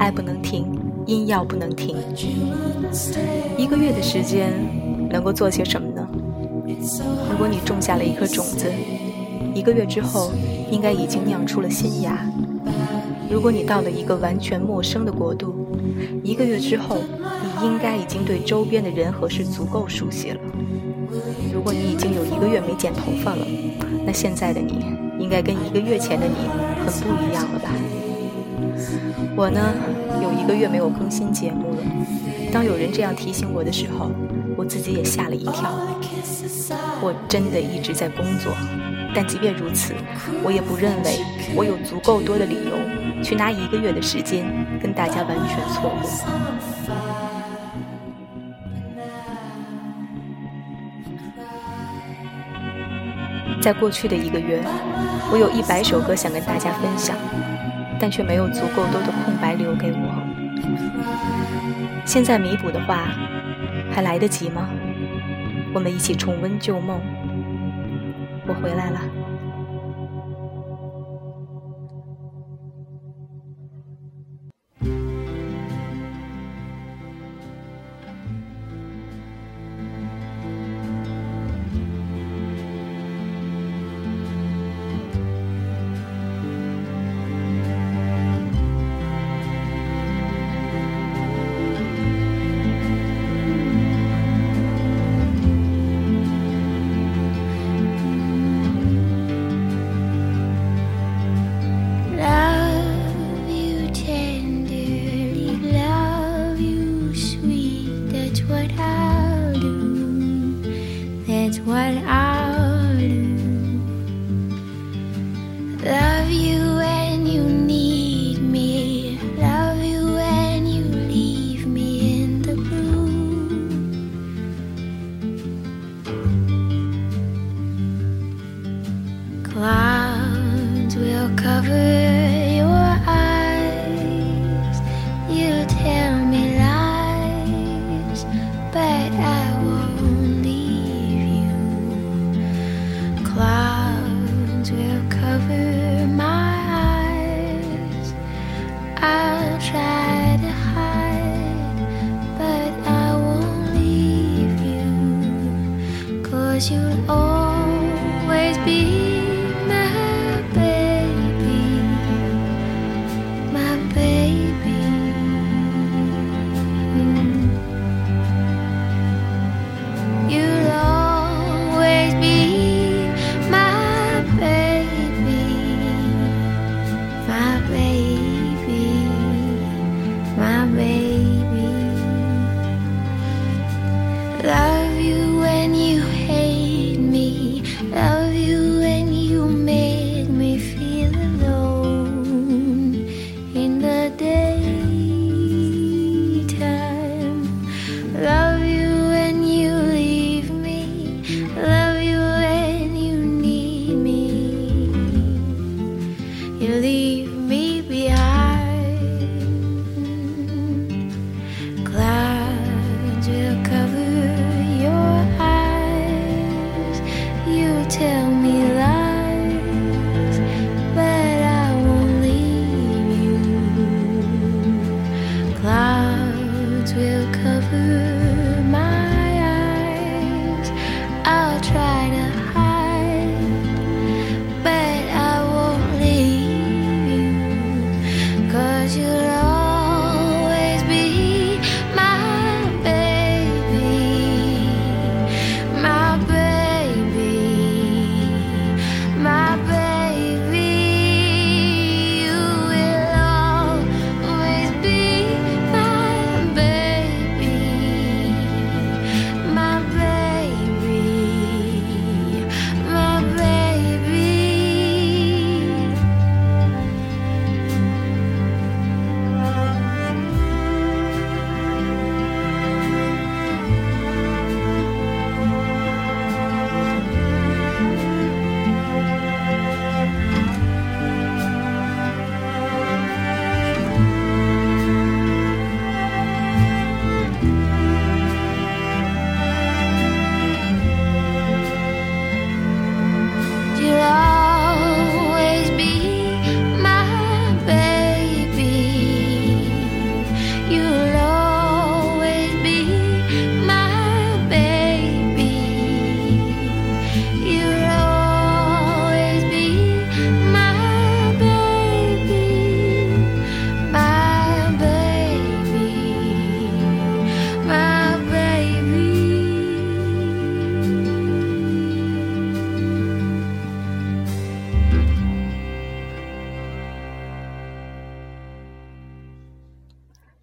爱不能停，音要不能停。一个月的时间能够做些什么呢？如果你种下了一颗种子，一个月之后应该已经酿出了新芽。如果你到了一个完全陌生的国度，一个月之后你应该已经对周边的人和事足够熟悉了。如果你已经有一个月没剪头发了，那现在的你应该跟一个月前的你很不一样了吧？我呢，有一个月没有更新节目了。当有人这样提醒我的时候，我自己也吓了一跳。我真的一直在工作，但即便如此，我也不认为我有足够多的理由去拿一个月的时间跟大家完全错过。在过去的一个月，我有一百首歌想跟大家分享。但却没有足够多的空白留给我。现在弥补的话，还来得及吗？我们一起重温旧梦。我回来了。clouds will cover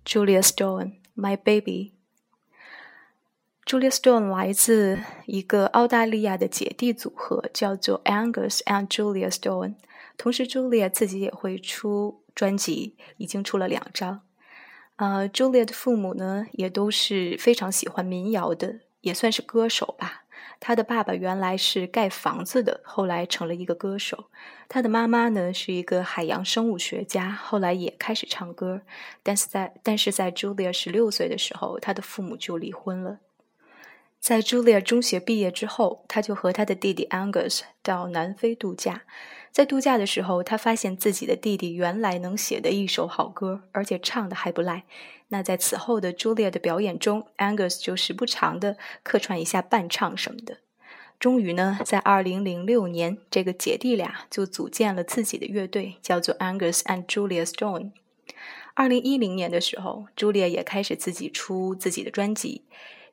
Julia Stone，My Baby。Julia Stone 来自一个澳大利亚的姐弟组合，叫做 Angus and Julia Stone。同时，Julia 自己也会出专辑，已经出了两张。呃，Julia 的父母呢，也都是非常喜欢民谣的，也算是歌手吧。他的爸爸原来是盖房子的，后来成了一个歌手。他的妈妈呢是一个海洋生物学家，后来也开始唱歌。但是在但是在 Julia 十六岁的时候，他的父母就离婚了。在 Julia 中学毕业之后，他就和他的弟弟 Angus 到南非度假。在度假的时候，他发现自己的弟弟原来能写的一首好歌，而且唱的还不赖。那在此后的朱丽叶的表演中，Angus 就时不常的客串一下伴唱什么的。终于呢，在二零零六年，这个姐弟俩就组建了自己的乐队，叫做 Angus and Julia Stone。二零一零年的时候，朱丽叶也开始自己出自己的专辑。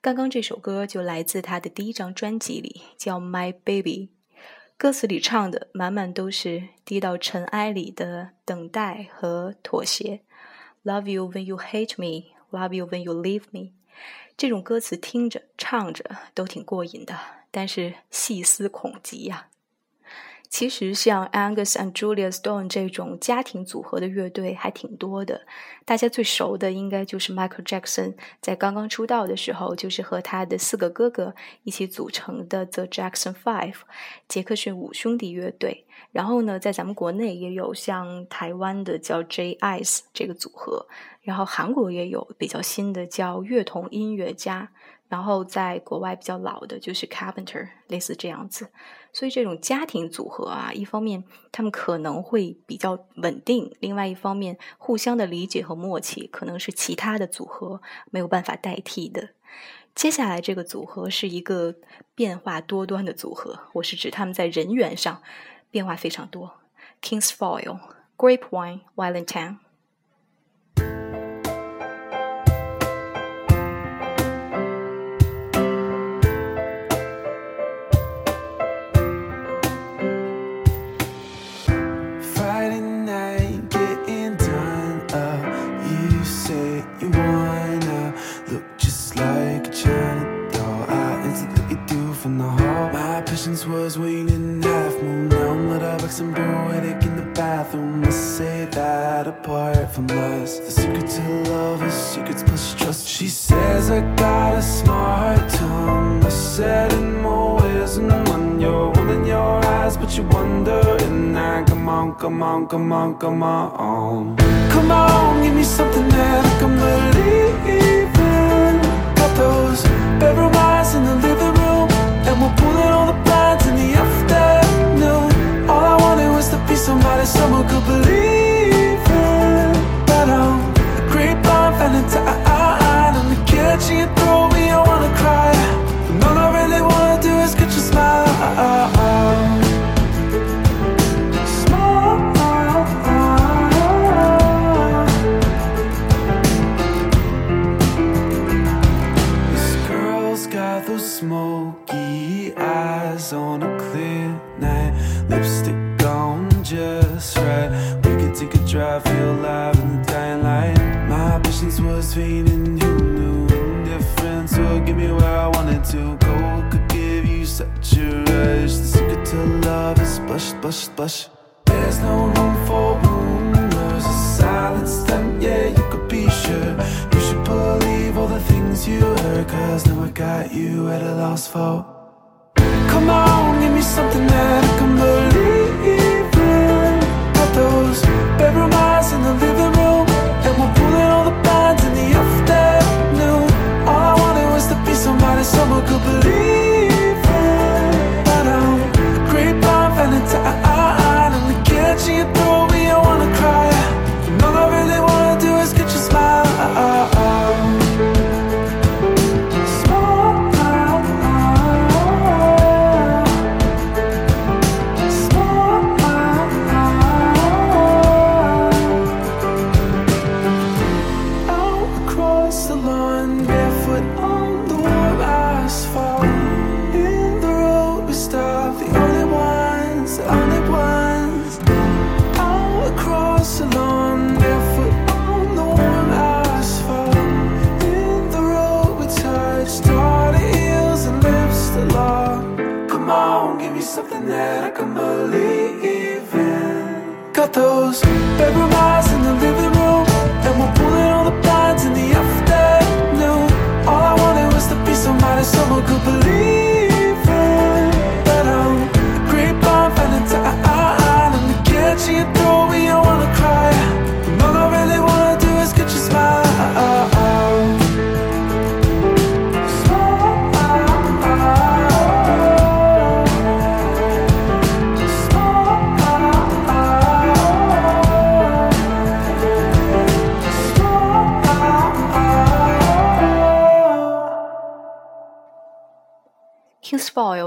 刚刚这首歌就来自他的第一张专辑里，叫《My Baby》。歌词里唱的满满都是低到尘埃里的等待和妥协。Love you when you hate me, love you when you leave me。这种歌词听着唱着都挺过瘾的，但是细思恐极呀。其实像 Angus and Julia Stone 这种家庭组合的乐队还挺多的，大家最熟的应该就是 Michael Jackson 在刚刚出道的时候，就是和他的四个哥哥一起组成的 The Jackson Five，杰克逊五兄弟乐队。然后呢，在咱们国内也有像台湾的叫 J Ice 这个组合，然后韩国也有比较新的叫乐童音乐家。然后在国外比较老的就是 Carpenter，类似这样子，所以这种家庭组合啊，一方面他们可能会比较稳定，另外一方面互相的理解和默契可能是其他的组合没有办法代替的。接下来这个组合是一个变化多端的组合，我是指他们在人员上变化非常多。Kings Foil Grapevine Valentine。Was waning half moon. Now I'm lit up like some poetic in the bathroom. Let's say that apart from us. The secret to love is secrets plus trust. She says I got a smart tongue. I said in more ways than one. You're in your eyes, but you wonder. And I come on, come on, come on, come on. Come on, give me something that I can believe in. Got those bedroom eyes in the living room, and we're pulling somebody someone could believe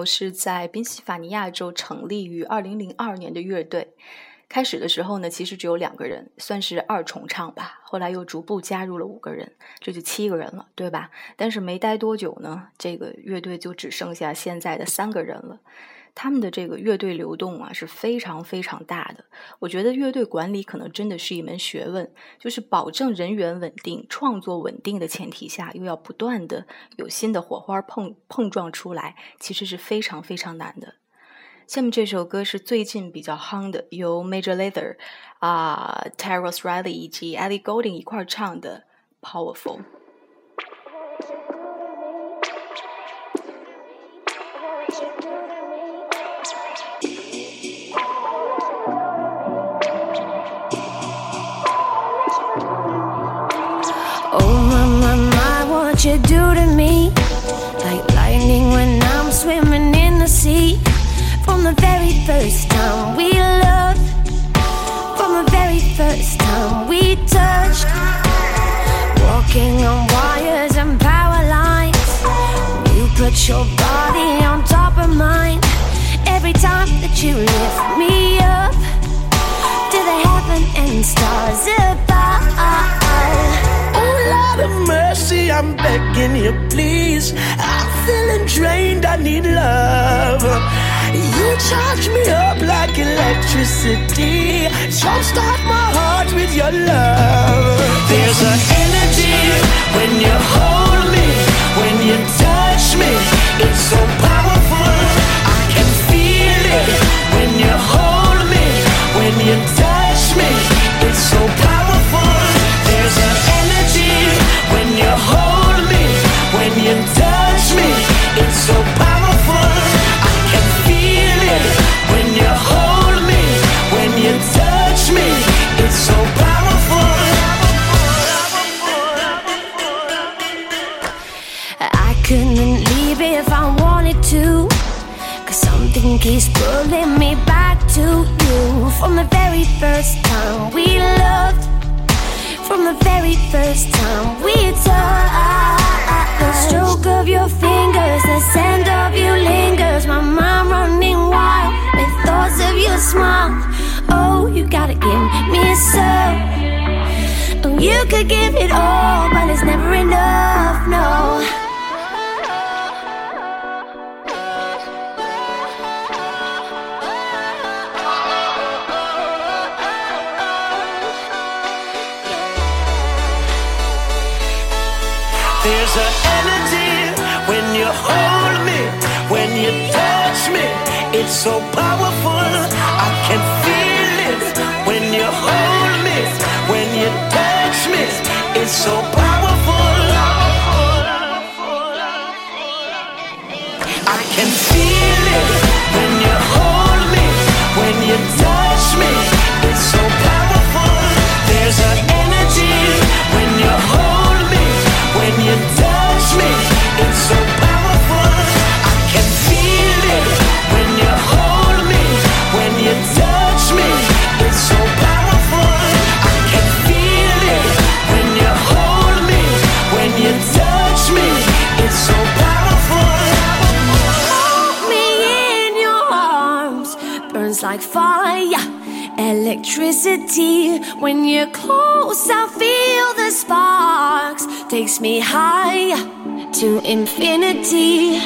是在宾夕法尼亚州成立于二零零二年的乐队。开始的时候呢，其实只有两个人，算是二重唱吧。后来又逐步加入了五个人，这就七个人了，对吧？但是没待多久呢，这个乐队就只剩下现在的三个人了。他们的这个乐队流动啊是非常非常大的。我觉得乐队管理可能真的是一门学问，就是保证人员稳定、创作稳定的前提下，又要不断的有新的火花碰碰撞出来，其实是非常非常难的。下面这首歌是最近比较夯的，由 Major Lazer 啊、Terrence Riley 以及 Ellie Goulding 一块儿唱的《Powerful》。First time we loved, from the very first time we touched, walking on wires and power lines. You put your body on top of mine. Every time that you lift me up to the heaven and stars above. Oh, Lord of mercy, I'm begging you, please. I'm feeling drained, I need love. You charge me up like electricity. Jumpstart my heart with your love. There's an energy when you hold me, when you touch me. It's so powerful. There's an energy when you hold me, when you touch me. It's so powerful. Electricity. When you're close, I feel the sparks. Takes me high to infinity.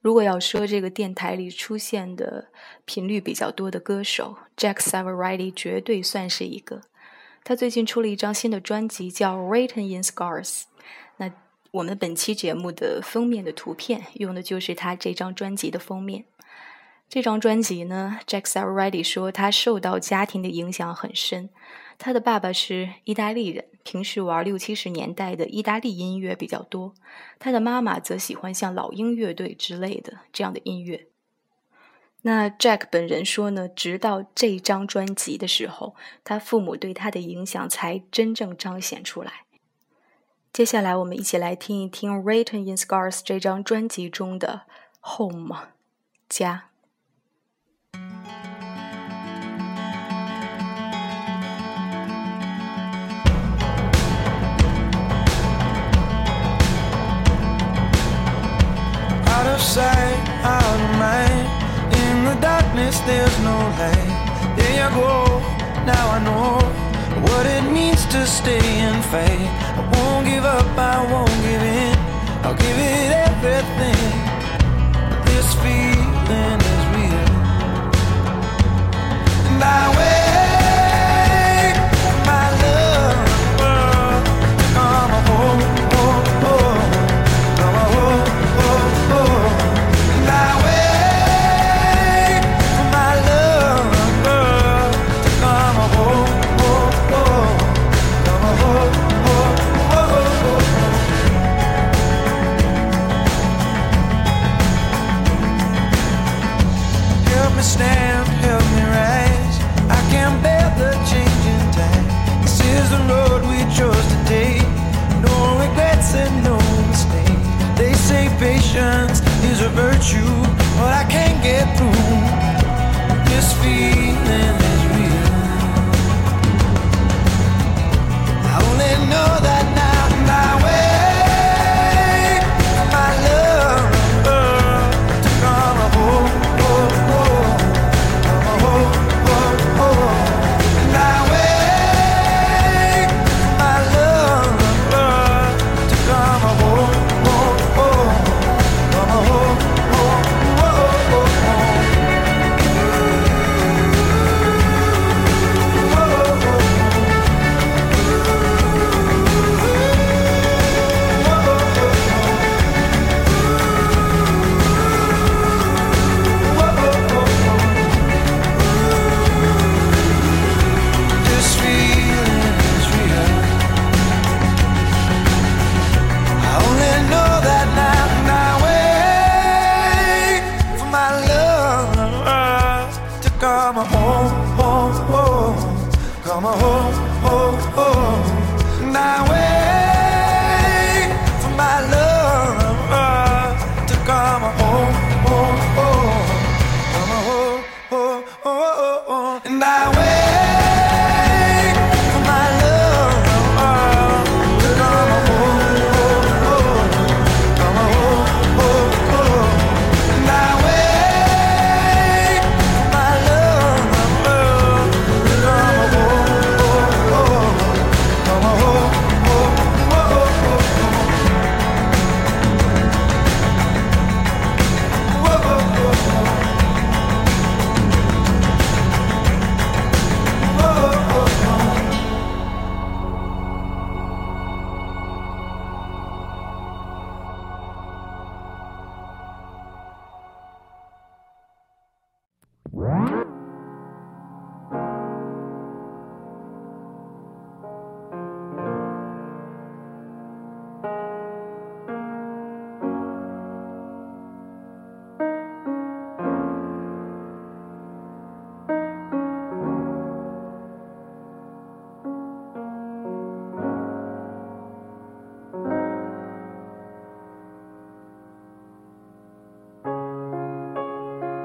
如果要说这个电台里出现的频率比较多的歌手，Jack Savoriley 绝对算是一个。他最近出了一张新的专辑，叫《Written in Scars》。我们本期节目的封面的图片用的就是他这张专辑的封面。这张专辑呢，Jacks Already 说他受到家庭的影响很深。他的爸爸是意大利人，平时玩六七十年代的意大利音乐比较多。他的妈妈则喜欢像老鹰乐队之类的这样的音乐。那 Jack 本人说呢，直到这张专辑的时候，他父母对他的影响才真正彰显出来。接下来，我们一起来听一听《Written in Scars》这张专辑中的《Home》家。Out of sight, out of mind. In the darkness, there's no light. There you go. Now I know what it means to stay and fight. I won't give up, I won't give in. I'll give it everything. This feeling is real. And I wait patience is a virtue, but I can't get through.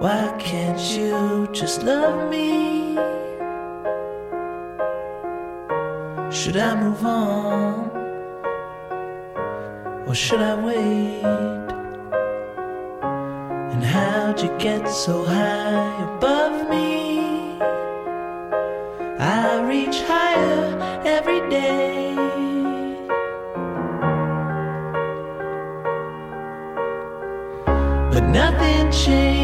Why can't you just love me? Should I move on? Or should I wait? And how'd you get so high above me? I reach higher every day. but nothing changes.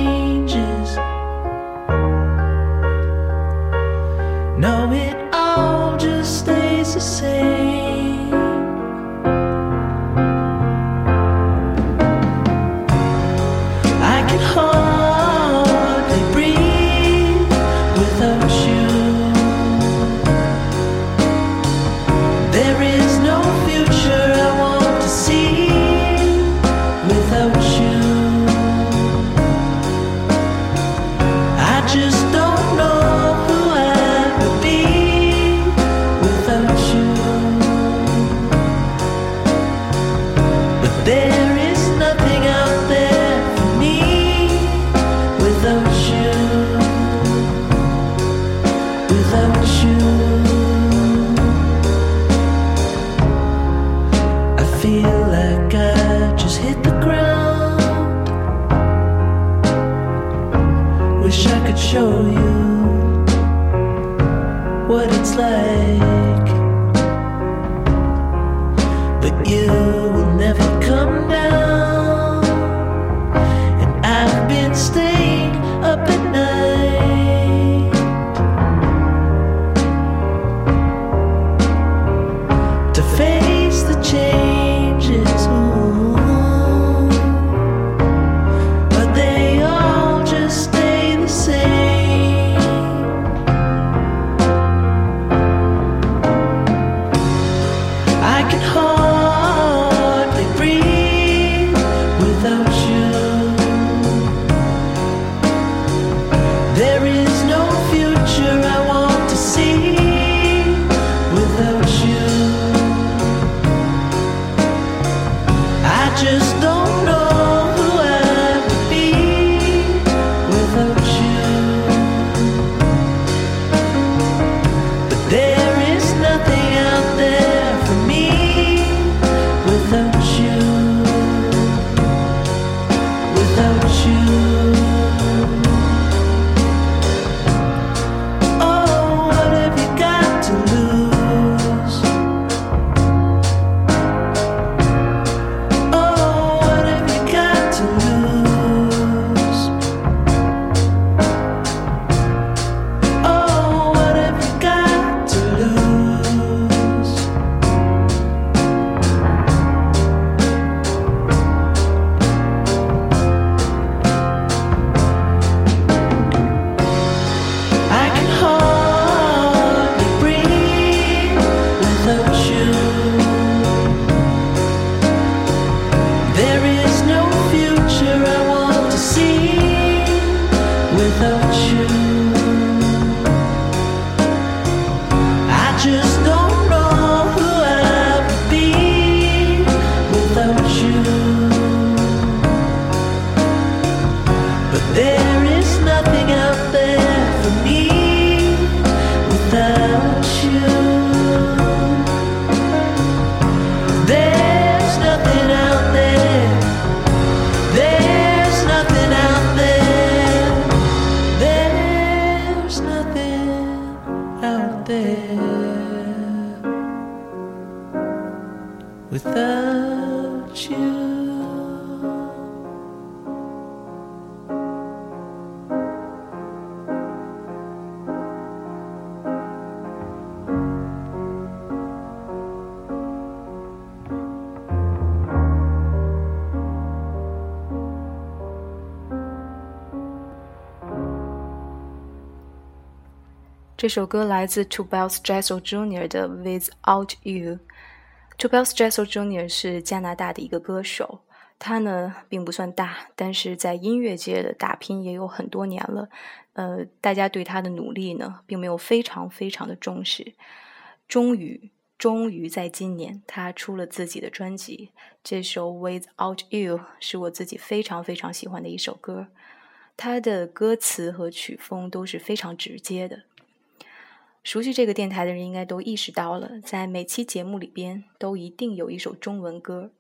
without you. 这首歌来自 Two Bells Jessel Jr. 的《Without You》。 Two Bells Jessel Jr. 是加拿大的一个歌手，他呢并不算大，但是在音乐界的打拼也有很多年了。呃，大家对他的努力呢，并没有非常非常的重视。终于，终于在今年，他出了自己的专辑。这首《Without You》是我自己非常非常喜欢的一首歌，他的歌词和曲风都是非常直接的。熟悉这个电台的人应该都意识到了，在每期节目里边都一定有一首中文歌。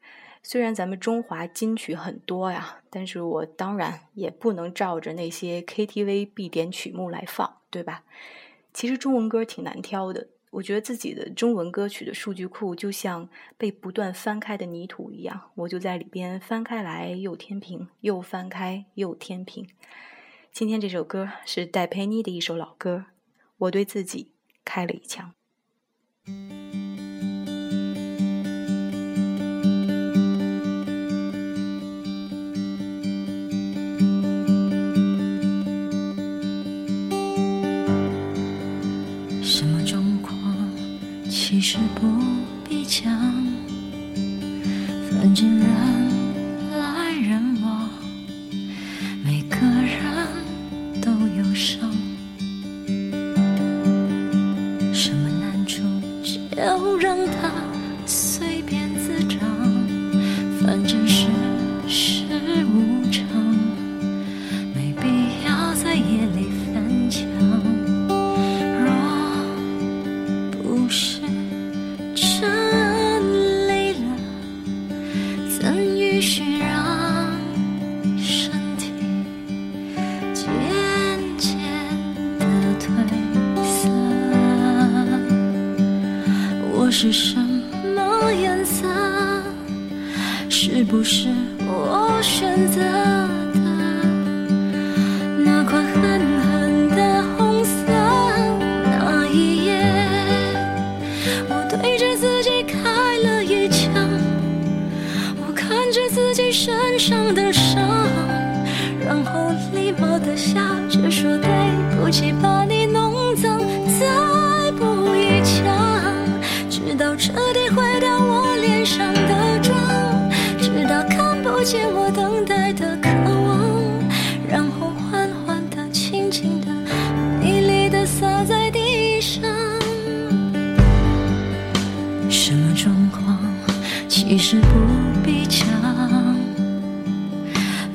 虽然咱们中华金曲很多呀，但是我当然也不能照着那些 KTV 必点曲目来放，对吧？其实中文歌挺难挑的，我觉得自己的中文歌曲的数据库就像被不断翻开的泥土一样，我就在里边翻开来又填平，又翻开又填平。今天这首歌是戴佩妮的一首老歌，我对自己开了一枪。什么状况其实不必讲，反正人其实不必讲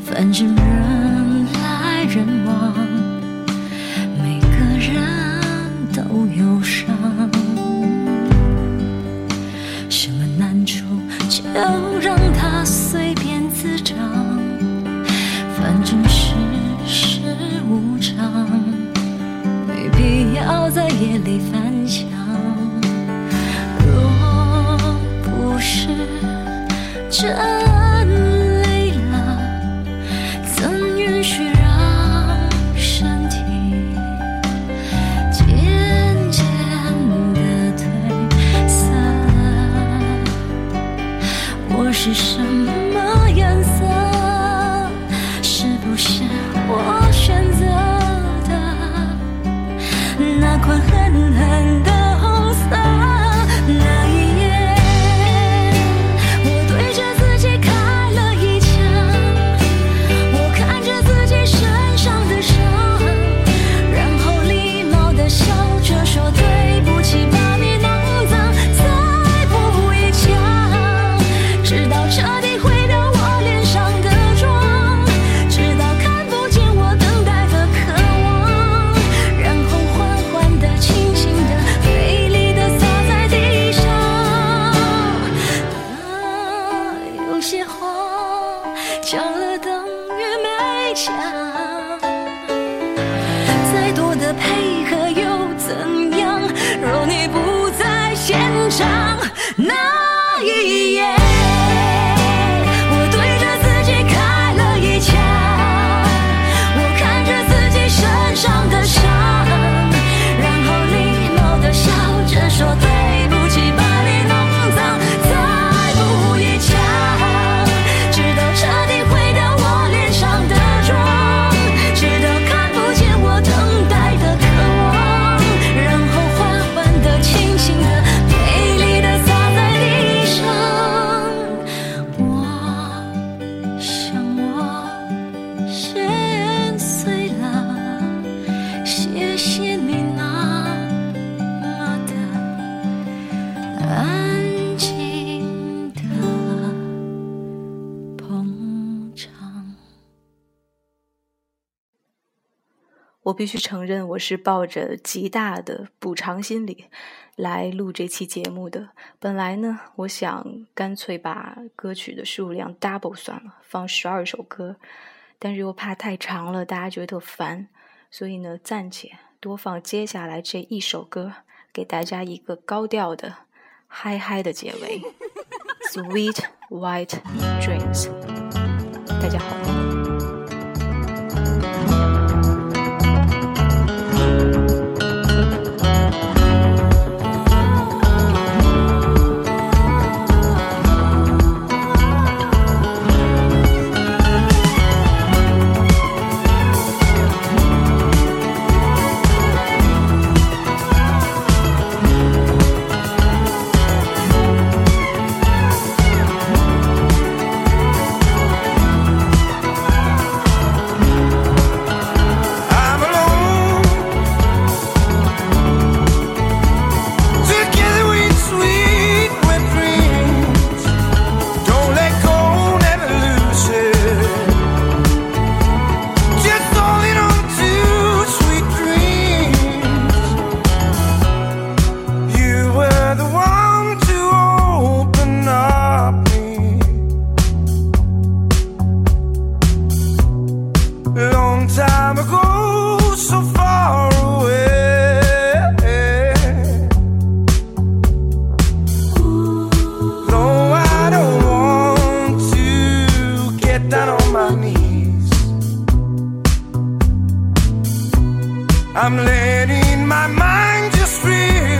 反正人来人往每个人都有伤什么难处就让它随便滋长反正世事无常没必要在夜里翻这我必须承认，我是抱着极大的补偿心理来录这期节目的。本来呢，我想干脆把歌曲的数量 double 算了，放十二首歌，但是又怕太长了，大家觉得烦，所以呢，暂且多放接下来这一首歌，给大家一个高调的嗨嗨的结尾。Sweet White Dreams，大家好。I'm letting my mind just drift